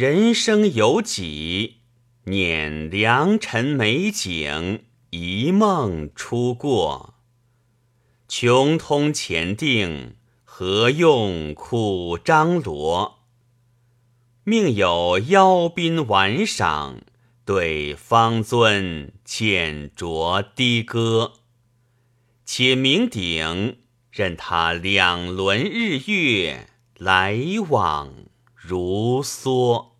人生有几？念良辰美景，一梦初过。穷通前定，何用苦张罗？命有邀宾玩赏，对方尊浅酌低歌。且酩酊，任他两轮日月来往如梭。